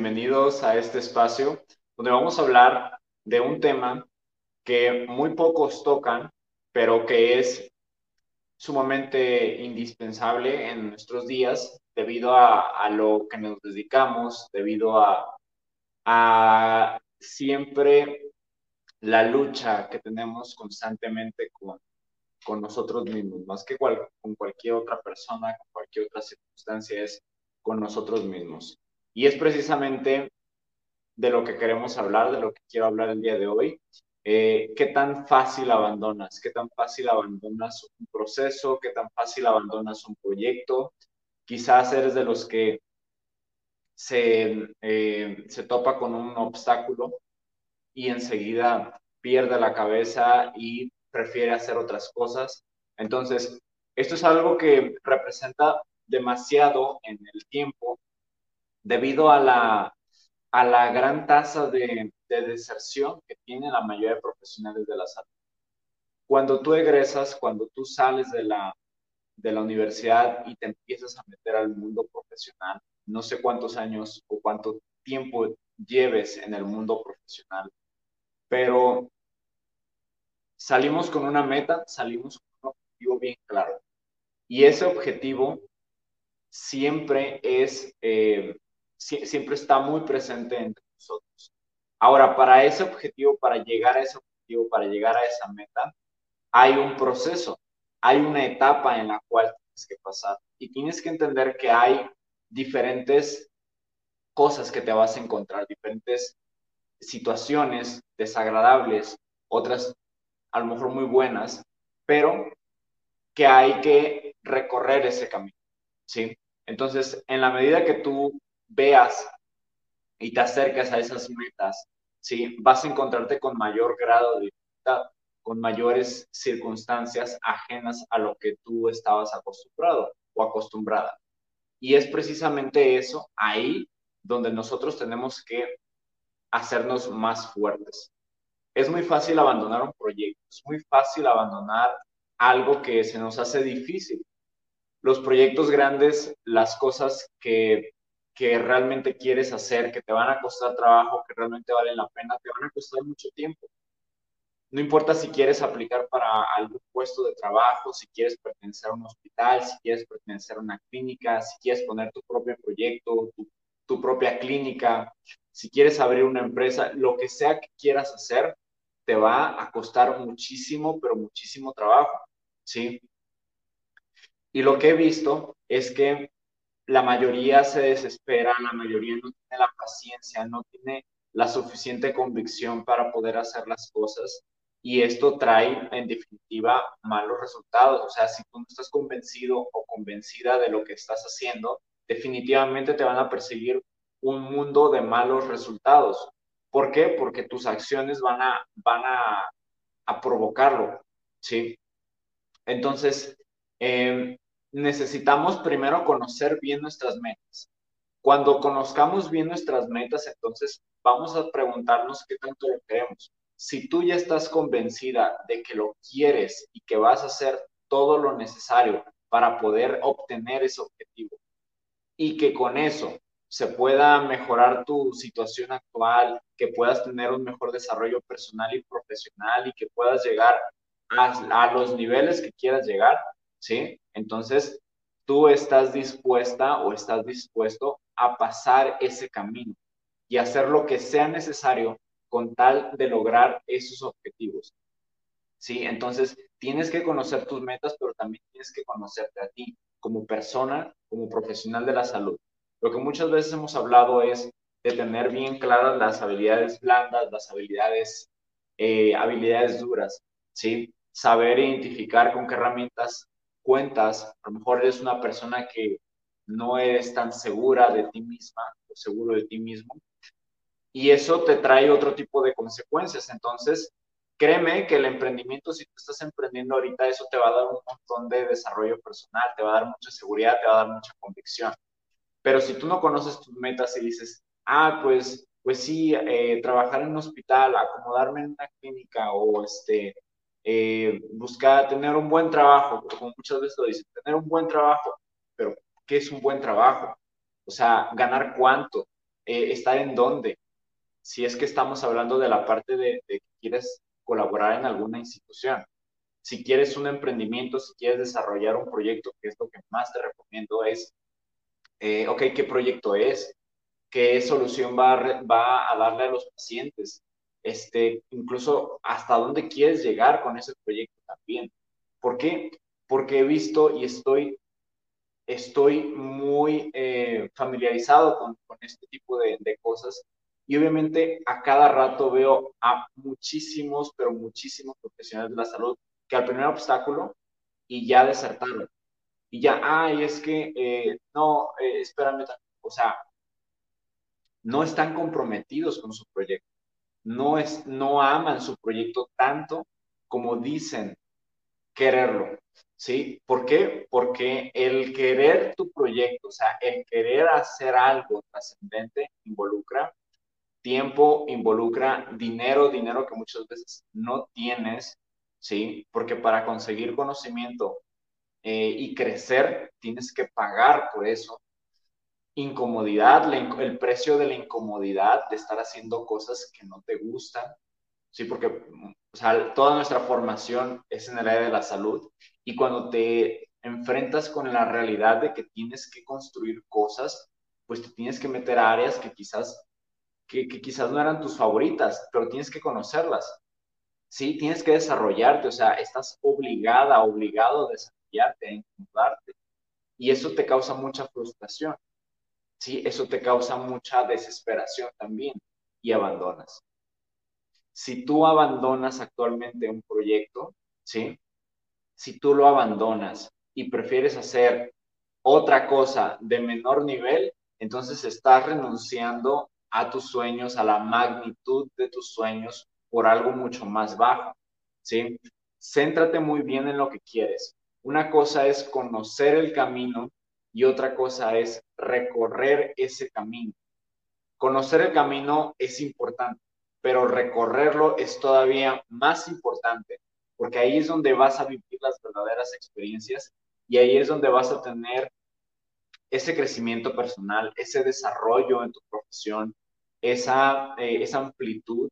Bienvenidos a este espacio donde vamos a hablar de un tema que muy pocos tocan, pero que es sumamente indispensable en nuestros días debido a, lo que nos dedicamos, debido a, siempre la lucha que tenemos constantemente con, con nosotros mismos, más que con cualquier otra persona, con cualquier otra circunstancia, es con nosotros mismos. Y es precisamente de lo que queremos hablar, de lo que quiero hablar el día de hoy. Eh, ¿Qué tan fácil abandonas? ¿Qué tan fácil abandonas un proceso? ¿Qué tan fácil abandonas un proyecto? Quizás eres de los que se, eh, se topa con un obstáculo y enseguida pierde la cabeza y prefiere hacer otras cosas. Entonces, esto es algo que representa demasiado en el tiempo debido a la, a la gran tasa de, de deserción que tienen la mayoría de profesionales de la salud. Cuando tú egresas, cuando tú sales de la, de la universidad y te empiezas a meter al mundo profesional, no sé cuántos años o cuánto tiempo lleves en el mundo profesional, pero salimos con una meta, salimos con un objetivo bien claro. Y ese objetivo siempre es, eh, siempre está muy presente entre nosotros. Ahora, para ese objetivo, para llegar a ese objetivo, para llegar a esa meta, hay un proceso, hay una etapa en la cual tienes que pasar y tienes que entender que hay diferentes cosas que te vas a encontrar, diferentes situaciones desagradables, otras a lo mejor muy buenas, pero que hay que recorrer ese camino, ¿sí? Entonces, en la medida que tú veas y te acercas a esas metas, ¿sí? Vas a encontrarte con mayor grado de dificultad, con mayores circunstancias ajenas a lo que tú estabas acostumbrado o acostumbrada. Y es precisamente eso ahí donde nosotros tenemos que hacernos más fuertes. Es muy fácil abandonar un proyecto, es muy fácil abandonar algo que se nos hace difícil. Los proyectos grandes, las cosas que, que realmente quieres hacer, que te van a costar trabajo, que realmente valen la pena, te van a costar mucho tiempo. No importa si quieres aplicar para algún puesto de trabajo, si quieres pertenecer a un hospital, si quieres pertenecer a una clínica, si quieres poner tu propio proyecto, tu, propia clínica, si quieres abrir una empresa, lo que sea que quieras hacer, te va a costar muchísimo, pero muchísimo trabajo, ¿sí? Y lo que he visto es que la mayoría se desespera, la mayoría no tiene la paciencia, no tiene la suficiente convicción para poder hacer las cosas y esto trae en definitiva malos resultados. O sea, si tú no estás convencido o convencida de lo que estás haciendo, definitivamente te van a perseguir un mundo de malos resultados. ¿Por qué? Porque tus acciones van a, van a, provocarlo, ¿sí? Entonces, em, necesitamos primero conocer bien nuestras metas. Cuando conozcamos bien nuestras metas, entonces vamos a preguntarnos qué tanto lo queremos. Si tú ya estás convencida de que lo quieres y que vas a hacer todo lo necesario para poder obtener ese objetivo y que con eso se pueda mejorar tu situación actual, que puedas tener un mejor desarrollo personal y profesional y que puedas llegar a, los niveles que quieras llegar, ¿sí? Entonces, tú estás dispuesta o estás dispuesto a pasar ese camino y hacer lo que sea necesario con tal de lograr esos objetivos. ¿Sí? Entonces, tienes que conocer tus metas, pero también tienes que conocerte a ti como persona, como profesional de la salud. Lo que muchas veces hemos hablado es de tener bien claras las habilidades blandas, las habilidades, eh, habilidades duras, ¿sí? Saber identificar con qué herramientas cuentas. A lo mejor eres una persona que no eres tan segura de ti misma o seguro de ti mismo. Y eso te trae otro tipo de consecuencias. Entonces, créeme que el emprendimiento, si tú estás emprendiendo ahorita, eso te va a dar un montón de desarrollo personal, te va a dar mucha seguridad, te va a dar mucha convicción. Pero si tú no conoces tus metas y dices, ah, pues, pues sí, eh, trabajar en un hospital, acomodarme en una clínica o este, eh, buscar tener un buen trabajo, como muchas veces lo dicen, tener un buen trabajo, pero ¿qué es un buen trabajo? O sea, ganar cuánto, eh, estar en dónde. Si es que estamos hablando de la parte de, que quieres colaborar en alguna institución. Si quieres un emprendimiento, si quieres desarrollar un proyecto, que es lo que más te recomiendo, es, eh, ok, ¿qué proyecto es? ¿Qué solución va a, va a darle a los pacientes? Este, incluso hasta dónde quieres llegar con ese proyecto también. ¿Por qué? Porque he visto y estoy, estoy muy eh, familiarizado con, con, este tipo de, de cosas y obviamente a cada rato veo a muchísimos, pero muchísimos profesionales de la salud que al primer obstáculo y ya desertaron. Y ya, ay, es que, eh, no, eh, espérame, o sea, no están comprometidos con su proyecto. No, es, no aman su proyecto tanto como dicen quererlo. ¿Sí? ¿Por qué? Porque el querer tu proyecto, o sea, el querer hacer algo trascendente involucra tiempo involucra dinero, dinero que muchas veces no tienes, ¿sí? Porque para conseguir conocimiento eh, y crecer tienes que pagar por eso. Incomodidad, el precio de la incomodidad de estar haciendo cosas que no te gustan, ¿sí? Porque o sea, toda nuestra formación es en el área de la salud y cuando te enfrentas con la realidad de que tienes que construir cosas, pues te tienes que meter a áreas que quizás que, quizás no eran tus favoritas, pero tienes que conocerlas. Sí, tienes que desarrollarte, o sea, estás obligada, obligado a desarrollarte, a incomodarte. Y eso te causa mucha frustración. Sí, eso te causa mucha desesperación también y abandonas. Si tú abandonas actualmente un proyecto, ¿sí? Si tú lo abandonas y prefieres hacer otra cosa de menor nivel, entonces estás renunciando a tus sueños, a la magnitud de tus sueños por algo mucho más bajo, ¿sí? Céntrate muy bien en lo que quieres. Una cosa es conocer el camino y otra cosa es recorrer ese camino. Conocer el camino es importante, pero recorrerlo es todavía más importante, porque ahí es donde vas a vivir las verdaderas experiencias y ahí es donde vas a tener ese crecimiento personal, ese desarrollo en tu profesión, esa, eh, esa amplitud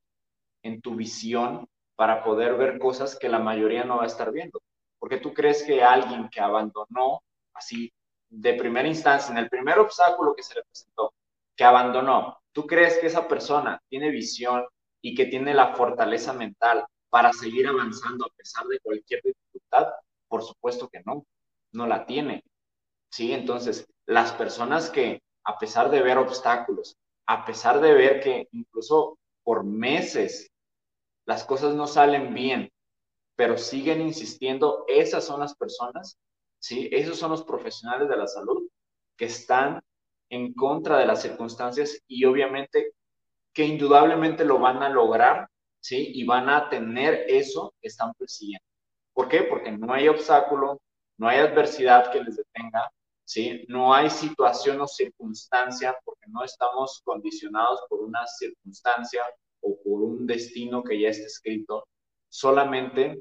en tu visión para poder ver cosas que la mayoría no va a estar viendo. Porque tú crees que alguien que abandonó así de primera instancia, en el primer obstáculo que se le presentó, que abandonó, ¿tú crees que esa persona tiene visión y que tiene la fortaleza mental para seguir avanzando a pesar de cualquier dificultad? Por supuesto que no, no la tiene. Sí, entonces las personas que a pesar de ver obstáculos, a pesar de ver que incluso por meses las cosas no salen bien, pero siguen insistiendo, esas son las personas, ¿sí? Esos son los profesionales de la salud que están en contra de las circunstancias y obviamente que indudablemente lo van a lograr, ¿sí? Y van a tener eso que están persiguiendo. ¿Por qué? Porque no hay obstáculo, no hay adversidad que les detenga, ¿sí? No hay situación o circunstancia porque no estamos condicionados por una circunstancia o por un destino que ya está escrito, solamente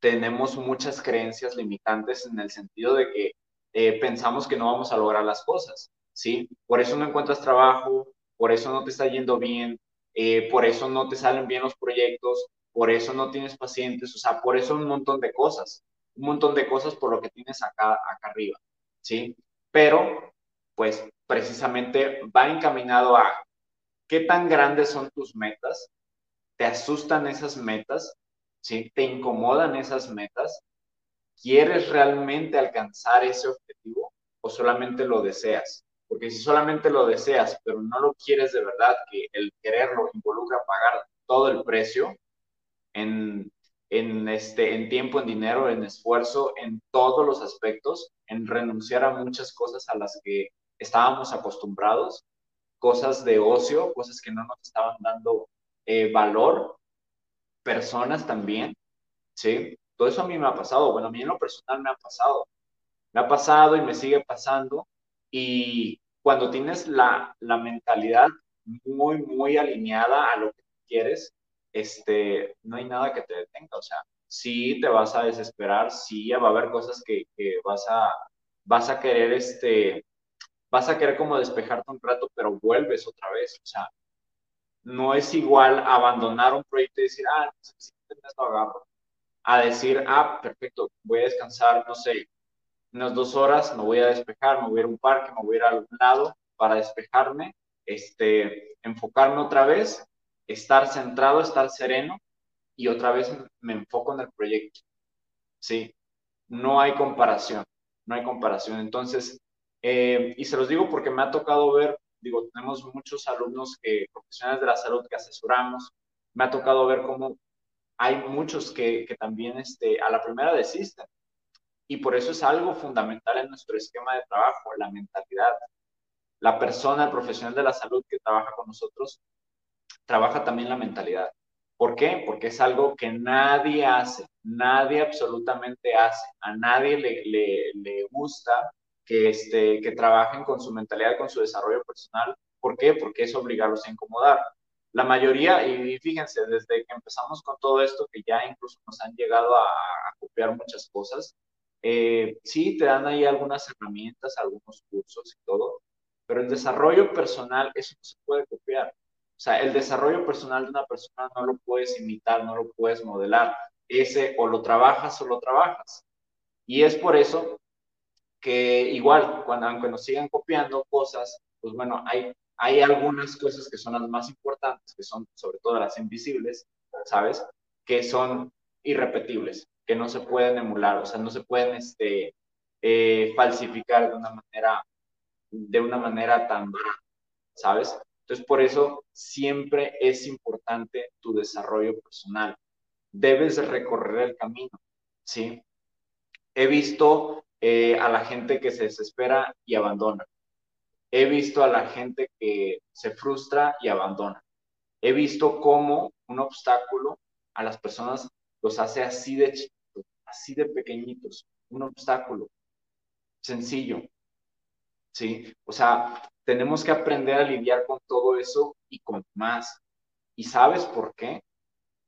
tenemos muchas creencias limitantes en el sentido de que eh, pensamos que no vamos a lograr las cosas, ¿sí? Por eso no encuentras trabajo, por eso no te está yendo bien, eh, por eso no te salen bien los proyectos, por eso no tienes pacientes, o sea, por eso un montón de cosas, un montón de cosas por lo que tienes acá, acá arriba. ¿sí? Pero, pues, precisamente va encaminado a qué tan grandes son tus metas, te asustan esas metas, ¿sí? Te incomodan esas metas, ¿quieres realmente alcanzar ese objetivo o solamente lo deseas? Porque si solamente lo deseas, pero no lo quieres de verdad, que el quererlo involucra pagar todo el precio, en, en, este, en tiempo, en dinero, en esfuerzo, en todos los aspectos, en renunciar a muchas cosas a las que estábamos acostumbrados, cosas de ocio, cosas que no nos estaban dando eh, valor, personas también, ¿sí? Todo eso a mí me ha pasado, bueno, a mí en lo personal me ha pasado, me ha pasado y me sigue pasando, y cuando tienes la, la mentalidad muy, muy alineada a lo que quieres, este, no hay nada que te detenga, o sea, sí te vas a desesperar, sí va a haber cosas que, que vas, a, vas a querer, este, vas a querer como despejarte un rato, pero vuelves otra vez, o sea, no es igual abandonar un proyecto y decir, ah, necesito esto agarro, a decir, ah, perfecto, voy a descansar, no sé, unas dos horas, me voy a despejar, me voy a ir a un parque, me voy a ir a algún lado para despejarme, este, enfocarme otra vez, estar centrado, estar sereno y otra vez me enfoco en el proyecto. Sí, no hay comparación, no hay comparación. Entonces, eh, y se los digo porque me ha tocado ver, digo, tenemos muchos alumnos que, profesionales de la salud que asesoramos, me ha tocado ver cómo hay muchos que, que también este, a la primera desisten. Y por eso es algo fundamental en nuestro esquema de trabajo, la mentalidad. La persona, el profesional de la salud que trabaja con nosotros, trabaja también la mentalidad. ¿Por qué? Porque es algo que nadie hace, nadie absolutamente hace, a nadie le, le, le gusta que, este, que trabajen con su mentalidad, con su desarrollo personal. ¿Por qué? Porque es obligarlos a incomodar. La mayoría, y fíjense, desde que empezamos con todo esto, que ya incluso nos han llegado a, copiar muchas cosas, eh, sí, te dan ahí algunas herramientas, algunos cursos y todo, pero el desarrollo personal, eso no se puede copiar. O sea, el desarrollo personal de una persona no lo puedes imitar, no lo puedes modelar. Ese o lo trabajas o lo trabajas. Y es por eso que igual, cuando, aunque nos sigan copiando cosas, pues bueno, hay, hay algunas cosas que son las más importantes, que son sobre todo las invisibles, ¿sabes? Que son irrepetibles, que no se pueden emular, o sea, no se pueden este, eh, falsificar de una manera, de una manera tan ¿sabes? Entonces, por eso siempre es importante tu desarrollo personal. Debes recorrer el camino, ¿sí? He visto eh, a la gente que se desespera y abandona. He visto a la gente que se frustra y abandona. He visto cómo un obstáculo a las personas los hace así de chiquitos, así de pequeñitos. Un obstáculo sencillo. ¿Sí? O sea, tenemos que aprender a lidiar con todo eso y con más. ¿Y sabes por qué?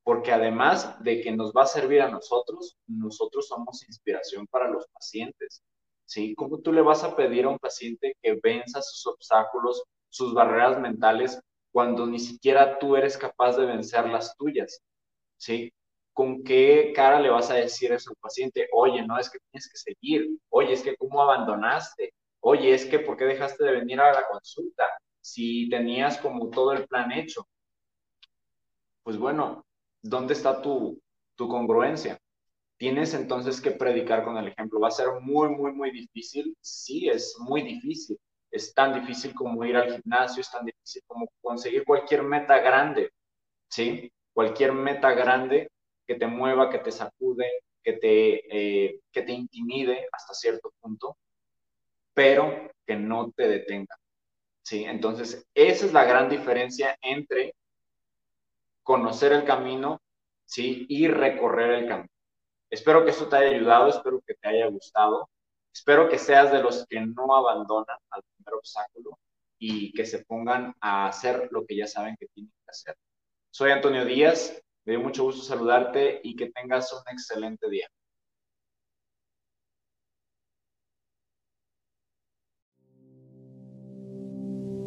Porque además de que nos va a servir a nosotros, nosotros somos inspiración para los pacientes. ¿sí? ¿Cómo tú le vas a pedir a un paciente que venza sus obstáculos, sus barreras mentales, cuando ni siquiera tú eres capaz de vencer las tuyas? ¿sí? ¿Con qué cara le vas a decir eso al paciente? Oye, no, es que tienes que seguir. Oye, es que cómo abandonaste. Oye, es que ¿por qué dejaste de venir a la consulta? Si tenías como todo el plan hecho. Pues bueno, ¿dónde está tu, tu congruencia? Tienes entonces que predicar con el ejemplo. ¿Va a ser muy, muy, muy difícil? Sí, es muy difícil. Es tan difícil como ir al gimnasio, es tan difícil como conseguir cualquier meta grande, ¿sí? Cualquier meta grande que te mueva, que te sacude, que te, eh, que te intimide hasta cierto punto, pero que no te detenga, ¿sí? Entonces, esa es la gran diferencia entre conocer el camino, ¿sí? Y recorrer el camino. Espero que esto te haya ayudado, espero que te haya gustado, espero que seas de los que no abandonan al primer obstáculo y que se pongan a hacer lo que ya saben que tienen que hacer. Soy Antonio Díaz, me dio mucho gusto saludarte y que tengas un excelente día.